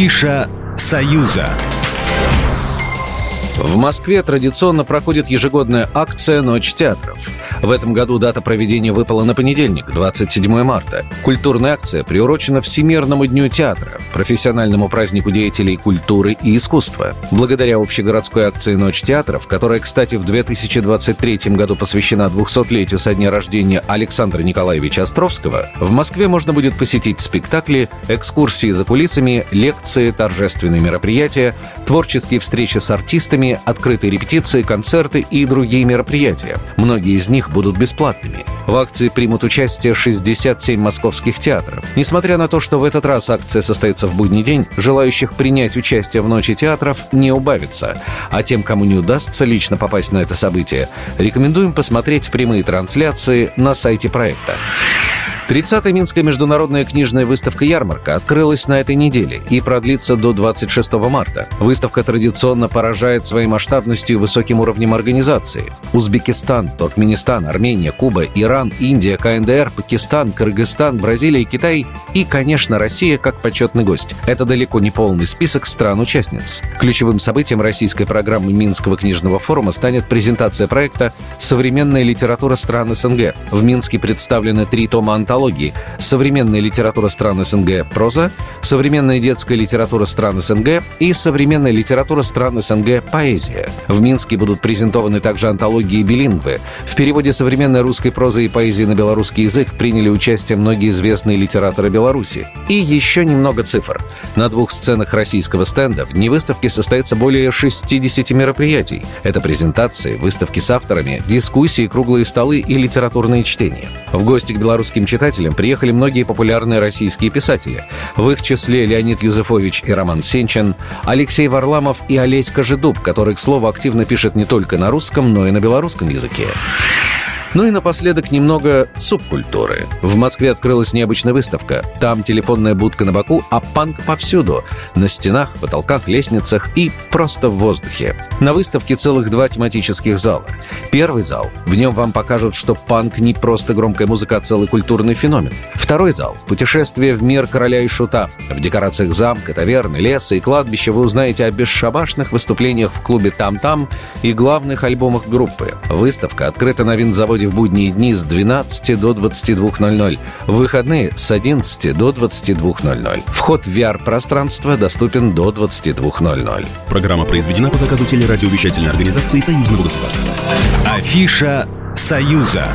Афиша «Союза». В Москве традиционно проходит ежегодная акция «Ночь театров». В этом году дата проведения выпала на понедельник, 27 марта. Культурная акция приурочена Всемирному дню театра, профессиональному празднику деятелей культуры и искусства. Благодаря общегородской акции «Ночь театров», которая, кстати, в 2023 году посвящена 200-летию со дня рождения Александра Николаевича Островского, в Москве можно будет посетить спектакли, экскурсии за кулисами, лекции, торжественные мероприятия, творческие встречи с артистами, открытые репетиции, концерты и другие мероприятия. Многие из них будут бесплатными. В акции примут участие 67 московских театров. Несмотря на то, что в этот раз акция состоится в будний день, желающих принять участие в Ночи театров не убавится. А тем, кому не удастся лично попасть на это событие, рекомендуем посмотреть прямые трансляции на сайте проекта. 30-я Минская международная книжная выставка-ярмарка открылась на этой неделе и продлится до 26 марта. Выставка традиционно поражает своей масштабностью и высоким уровнем организации. Узбекистан, Туркменистан, Армения, Куба, Иран, Индия, КНДР, Пакистан, Кыргызстан, Бразилия, Китай и, конечно, Россия как почетный гость. Это далеко не полный список стран-участниц. Ключевым событием российской программы Минского книжного форума станет презентация проекта «Современная литература стран СНГ». В Минске представлены три тома антологии антологии «Современная литература стран СНГ. Проза», «Современная детская литература стран СНГ» и «Современная литература стран СНГ. Поэзия». В Минске будут презентованы также антологии билингвы. В переводе современной русской прозы и поэзии на белорусский язык приняли участие многие известные литераторы Беларуси. И еще немного цифр. На двух сценах российского стенда в дни выставки состоится более 60 мероприятий. Это презентации, выставки с авторами, дискуссии, круглые столы и литературные чтения. В гости к белорусским читателям читателям приехали многие популярные российские писатели. В их числе Леонид Юзефович и Роман Сенчин, Алексей Варламов и Олесь Кожедуб, который, к слову, активно пишет не только на русском, но и на белорусском языке. Ну и напоследок немного субкультуры. В Москве открылась необычная выставка. Там телефонная будка на боку, а панк повсюду. На стенах, потолках, лестницах и просто в воздухе. На выставке целых два тематических зала. Первый зал. В нем вам покажут, что панк не просто громкая музыка, а целый культурный феномен. Второй зал. Путешествие в мир короля и шута. В декорациях замка, таверны, леса и кладбища вы узнаете о бесшабашных выступлениях в клубе «Там-там» и главных альбомах группы. Выставка открыта на винзаводе входе в будние дни с 12 до 22.00, в выходные с 11 до 22.00. Вход в VR-пространство доступен до 22.00. Программа произведена по заказу телерадиовещательной организации Союзного государства. Афиша «Союза».